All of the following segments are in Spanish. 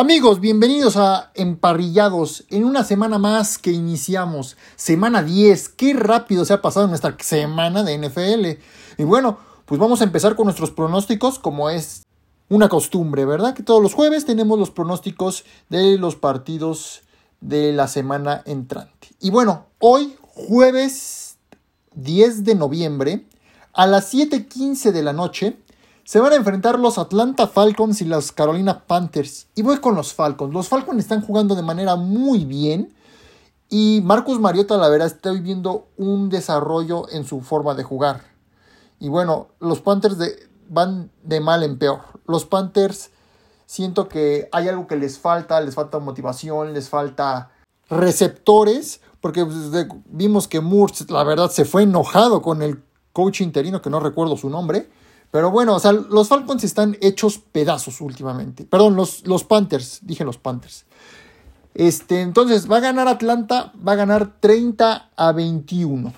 Amigos, bienvenidos a Emparrillados en una semana más que iniciamos, semana 10. Qué rápido se ha pasado nuestra semana de NFL. Y bueno, pues vamos a empezar con nuestros pronósticos como es una costumbre, ¿verdad? Que todos los jueves tenemos los pronósticos de los partidos de la semana entrante. Y bueno, hoy jueves 10 de noviembre a las 7:15 de la noche se van a enfrentar los Atlanta Falcons y los Carolina Panthers. Y voy con los Falcons. Los Falcons están jugando de manera muy bien. Y Marcus Mariota, la verdad, está viviendo un desarrollo en su forma de jugar. Y bueno, los Panthers van de mal en peor. Los Panthers siento que hay algo que les falta, les falta motivación, les falta receptores, porque pues, vimos que Moore, la verdad, se fue enojado con el coach interino, que no recuerdo su nombre, pero bueno, o sea, los Falcons están hechos pedazos últimamente. Perdón, los, los Panthers, dije los Panthers. Este, entonces, va a ganar Atlanta, va a ganar 30 a 21.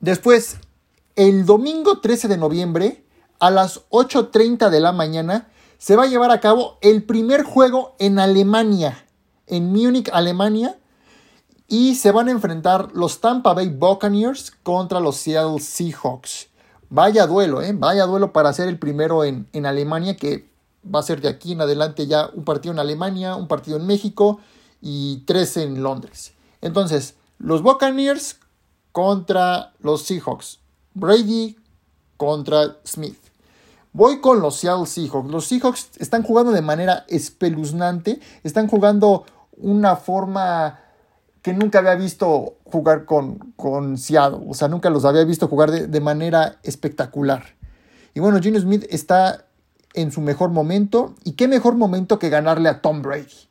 Después, el domingo 13 de noviembre, a las 8.30 de la mañana, se va a llevar a cabo el primer juego en Alemania, en Múnich, Alemania, y se van a enfrentar los Tampa Bay Buccaneers contra los Seattle Seahawks. Vaya duelo, ¿eh? Vaya duelo para ser el primero en, en Alemania, que va a ser de aquí en adelante ya un partido en Alemania, un partido en México y tres en Londres. Entonces, los Buccaneers contra los Seahawks. Brady contra Smith. Voy con los Seattle Seahawks. Los Seahawks están jugando de manera espeluznante. Están jugando una forma que nunca había visto jugar con, con Seattle. O sea, nunca los había visto jugar de, manera espectacular. Y bueno, Gino Smith está en su mejor momento. Y qué mejor momento que ganarle a Tom Brady.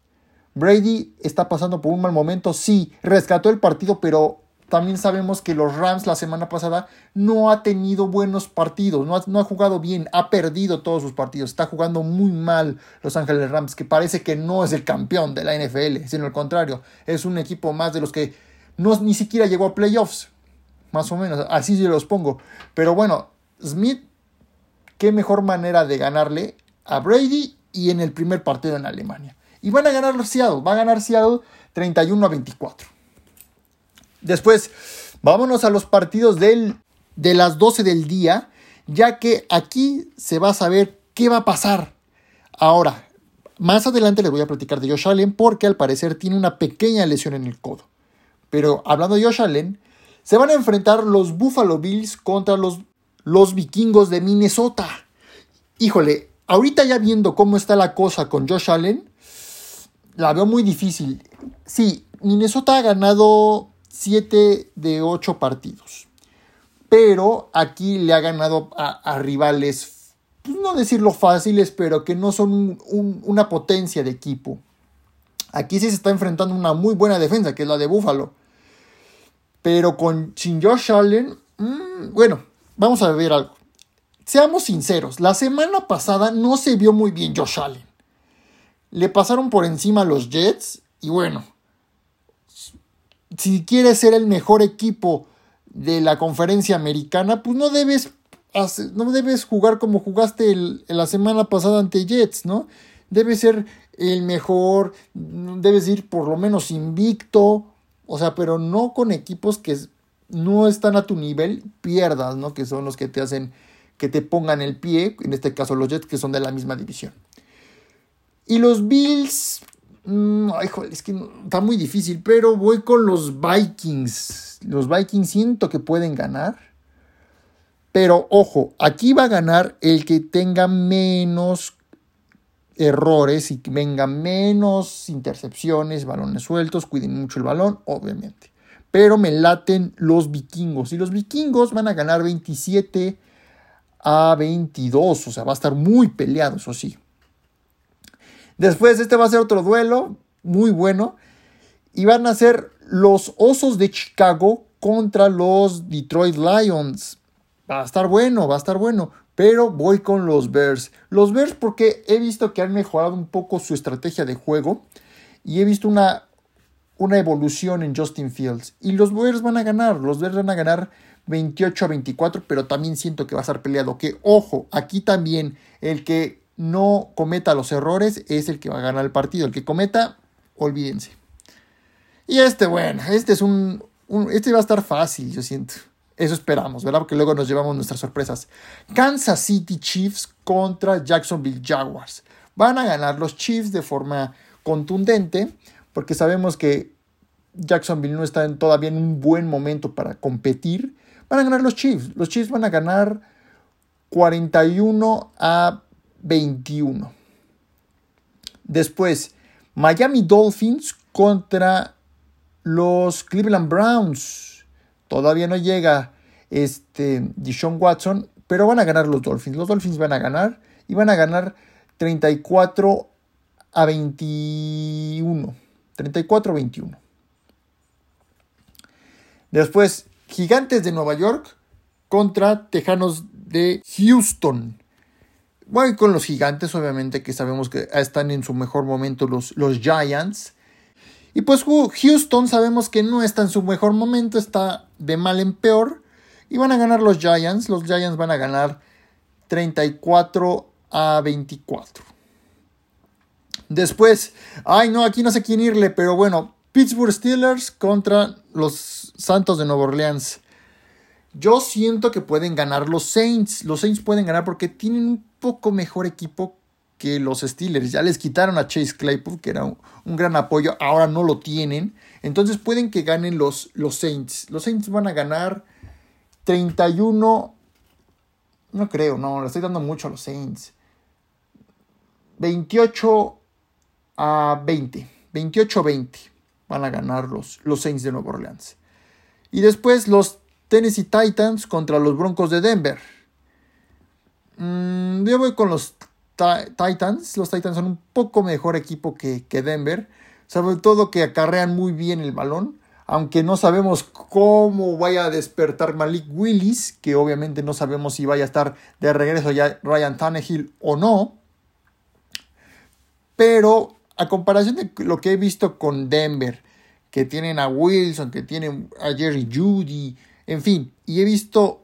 Brady está pasando por un mal momento. Sí, rescató el partido, pero también sabemos que los Rams la semana pasada no ha tenido buenos partidos, no ha, no ha, jugado bien, ha perdido todos sus partidos, está jugando muy mal Los Ángeles Rams, que parece que no es el campeón de la NFL, sino al contrario, es un equipo más de los que no, ni siquiera llegó a playoffs, más o menos, así se los pongo. Pero bueno, Smith, qué mejor manera de ganarle a Brady y en el primer partido en Alemania. Y van a ganar Seattle, va a ganar Seattle 31 a 24. Después, vámonos a los partidos del, de las 12 del día, ya que aquí se va a saber qué va a pasar. Ahora, más adelante les voy a platicar de Josh Allen porque al parecer tiene una pequeña lesión en el codo. Pero hablando de Josh Allen, se van a enfrentar los Buffalo Bills contra los, los vikingos de Minnesota. Híjole, ahorita ya viendo cómo está la cosa con Josh Allen, la veo muy difícil. Sí, Minnesota ha ganado 7 de 8 partidos. Pero aquí le ha ganado a, rivales, pues no decirlo fáciles, pero que no son una potencia de equipo. Aquí sí se está enfrentando una muy buena defensa, que es la de Buffalo. Pero con sin Josh Allen, mm, bueno, vamos a ver algo. Seamos sinceros, la semana pasada no se vio muy bien Josh Allen. Le pasaron por encima los Jets y bueno, si quieres ser el mejor equipo de la conferencia americana, pues no debes, no debes jugar como jugaste la semana pasada ante Jets, ¿no? Debes ser el mejor, debes ir por lo menos invicto, o sea, pero no con equipos que no están a tu nivel, pierdas, ¿no? Que son los que te hacen que te pongan el pie, en este caso los Jets que son de la misma división. Y los Bills, Mm, es que está muy difícil, pero voy con los Vikings. Los Vikings siento que pueden ganar. Pero ojo, aquí va a ganar el que tenga menos errores y que venga menos intercepciones, balones sueltos, cuiden mucho el balón, obviamente. Pero me laten los vikingos. Y los vikingos van a ganar 27 a 22. O sea, va a estar muy peleado, eso sí. Después este va a ser otro duelo muy bueno. Y van a ser los Osos de Chicago contra los Detroit Lions. Va a estar bueno, va a estar bueno. Pero voy con los Bears. Los Bears porque he visto que han mejorado un poco su estrategia de juego. Y he visto una, una evolución en Justin Fields. Y los Bears van a ganar. Los Bears van a ganar 28 a 24. Pero también siento que va a estar peleado. Que ojo, aquí también el que no cometa los errores es el que va a ganar el partido. El que cometa, olvídense. Y este, bueno, este es un, este va a estar fácil, yo siento. Eso esperamos, ¿verdad? Porque luego nos llevamos nuestras sorpresas. Kansas City Chiefs contra Jacksonville Jaguars. Van a ganar los Chiefs de forma contundente, porque sabemos que Jacksonville no está todavía en un buen momento para competir. Van a ganar los Chiefs. Los Chiefs van a ganar 41 a 21. Después, Miami Dolphins contra los Cleveland Browns. Todavía no llega este Deshaun Watson, pero van a ganar los Dolphins. Los Dolphins van a ganar y van a ganar 34 a 21. 34 a 21. Después, Gigantes de Nueva York contra Tejanos de Houston. Voy con los gigantes, obviamente, que sabemos que están en su mejor momento los, los Giants. Y pues Houston sabemos que no está en su mejor momento, está de mal en peor. Y van a ganar los Giants. Los Giants van a ganar 34 a 24. Después, ay no, aquí no sé quién irle, pero bueno, Pittsburgh Steelers contra los Santos de Nueva Orleans. Yo siento que pueden ganar los Saints. Los Saints pueden ganar porque tienen un poco mejor equipo que los Steelers. Ya les quitaron a Chase Claypool, que era un, gran apoyo, ahora no lo tienen. Entonces pueden que ganen los, los Saints. Los Saints van a ganar 31. No creo, no, le estoy dando mucho a los Saints. 28 a 20. 28-20 van a ganar los, los Saints de Nueva Orleans. Y después los Tennessee Titans contra los Broncos de Denver. Mm, yo voy con los Titans. Los Titans son un poco mejor equipo que, que Denver. Sobre todo que acarrean muy bien el balón aunque no sabemos cómo vaya a despertar Malik Willis, que obviamente no sabemos si vaya a estar de regreso ya Ryan Tannehill o no. Pero a comparación de lo que he visto con Denver, que tienen a Wilson, que tienen a Jerry Judy, en fin, y he visto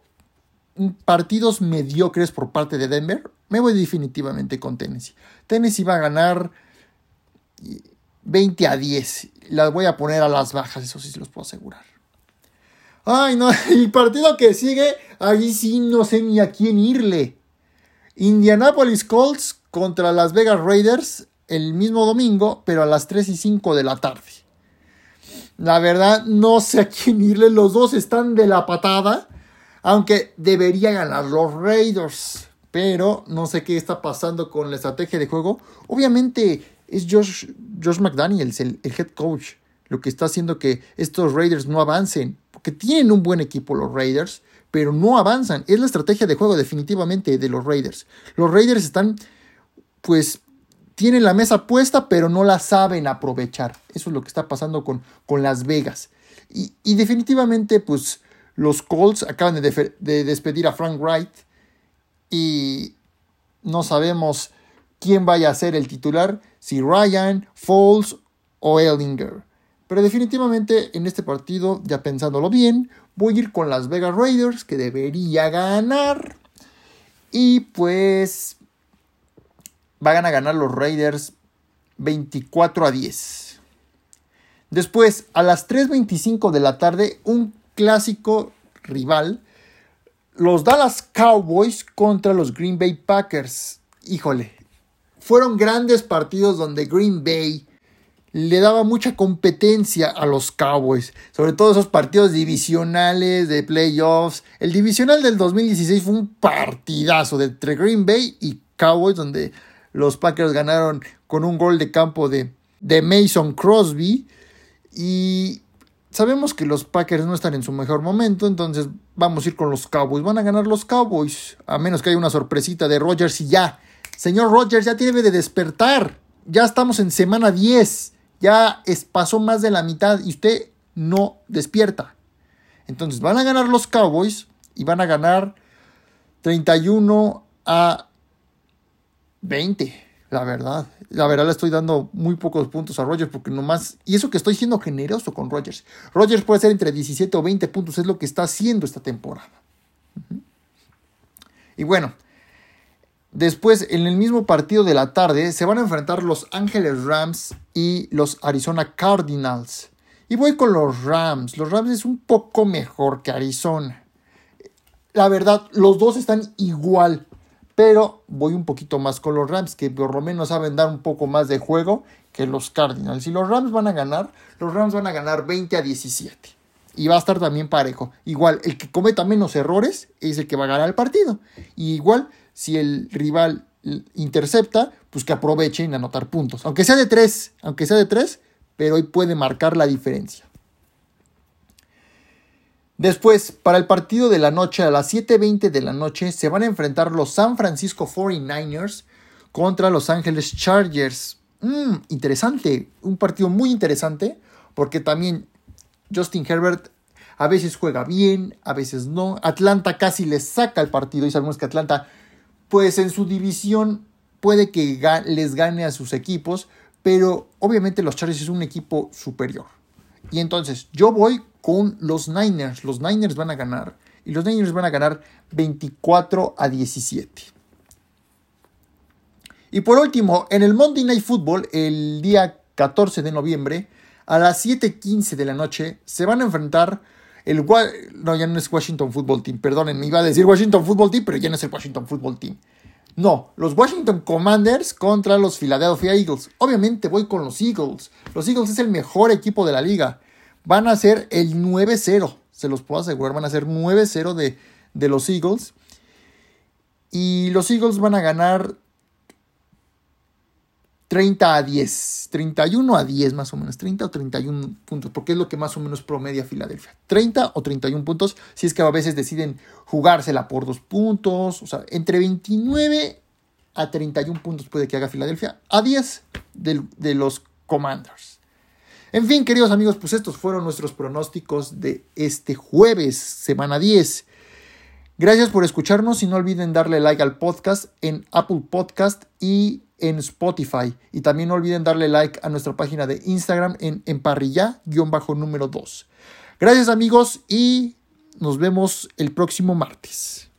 partidos mediocres por parte de Denver, me voy definitivamente con Tennessee. Tennessee va a ganar 20 a 10. Las voy a poner a las bajas, eso sí se los puedo asegurar. Ay, no, el partido que sigue, ahí sí no sé ni a quién irle. Indianapolis Colts contra Las Vegas Raiders el mismo domingo, pero a las 3 y 5 de la tarde. La verdad, no sé a quién irle. Los dos están de la patada. Aunque debería ganar los Raiders. Pero no sé qué está pasando con la estrategia de juego. Obviamente es Josh, Josh McDaniels, el, head coach, lo que está haciendo que estos Raiders no avancen. Porque tienen un buen equipo los Raiders, pero no avanzan. Es la estrategia de juego definitivamente de los Raiders. Los Raiders están, pues, tienen la mesa puesta, pero no la saben aprovechar. Eso es lo que está pasando con, con Las Vegas. Y, y definitivamente, pues, los Colts acaban de, despedir a Frank Wright y no sabemos quién vaya a ser el titular, si Ryan, Foles o Ellinger. Pero definitivamente en este partido, ya pensándolo bien, voy a ir con las Vegas Raiders, que debería ganar. Y pues van a ganar los Raiders 24 a 10. Después, a las 3.25 de la tarde, un clásico rival, los Dallas Cowboys contra los Green Bay Packers. Híjole, fueron grandes partidos donde Green Bay le daba mucha competencia a los Cowboys, sobre todo esos partidos divisionales de playoffs. El divisional del 2016 fue un partidazo de entre Green Bay y Cowboys, donde los Packers ganaron con un gol de campo de, de Mason Crosby. Y Sabemos que los Packers no están en su mejor momento, entonces vamos a ir con los Cowboys. Van a ganar los Cowboys, a menos que haya una sorpresita de Rodgers y ya. Señor Rodgers, ya tiene de despertar. Ya estamos en semana 10. Ya es, pasó más de la mitad y usted no despierta. Entonces van a ganar los Cowboys y van a ganar 31 a 20 la verdad. La verdad le estoy dando muy pocos puntos a Rogers porque nomás... Y eso que estoy siendo generoso con Rogers. Rogers puede ser entre 17 o 20 puntos, es lo que está haciendo esta temporada. Y bueno, Después, en el mismo partido de la tarde, se van a enfrentar los Ángeles Rams y los Arizona Cardinals. Y voy con los Rams. Los Rams es un poco mejor que Arizona. La verdad, los dos están igual. Pero voy un poquito más con los Rams, que por lo menos saben dar un poco más de juego que los Cardinals. Y los Rams van a ganar, los Rams van a ganar 20 a 17. Y va a estar también parejo. Igual, el que cometa menos errores es el que va a ganar el partido. Y igual, si el rival intercepta, pues que aprovechen a anotar puntos. Aunque sea de tres, aunque sea de tres, pero hoy puede marcar la diferencia. Después, para el partido de la noche, a las 7.20 de la noche, se van a enfrentar los San Francisco 49ers contra Los Ángeles Chargers. Mm, interesante, un partido muy interesante, porque también Justin Herbert a veces juega bien, a veces no. Atlanta casi le saca el partido y sabemos que Atlanta pues en su división puede que les gane a sus equipos, pero obviamente los Chargers es un equipo superior. Y entonces yo voy con los Niners. Los Niners van a ganar. Y los Niners van a ganar 24 a 17. Y por último, en el Monday Night Football, el día 14 de noviembre, a las 7:15 de la noche, se van a enfrentar el, no, ya no es Washington Football Team, perdonen, me iba a decir Washington Football Team, pero ya no es el Washington Football Team. No, los Washington Commanders contra los Philadelphia Eagles. Obviamente voy con los Eagles. Los Eagles es el mejor equipo de la liga. Van a ser el 9-0, se los puedo asegurar, van a ser 9-0 de, de los Eagles. Y los Eagles van a ganar 30 a 10, 31 a 10 más o menos, 30 o 31 puntos, porque es lo que más o menos promedia Filadelfia. 30 o 31 puntos, si es que a veces deciden jugársela por dos puntos, o sea, entre 29 a 31 puntos puede que haga Filadelfia, a 10 de, de los Commanders. En fin, queridos amigos, pues estos fueron nuestros pronósticos de este jueves, semana 10. Gracias por escucharnos y no olviden darle like al podcast en Apple Podcast y en Spotify. Y también no olviden darle like a nuestra página de Instagram en emparrilla-número 2. Gracias amigos y nos vemos el próximo martes.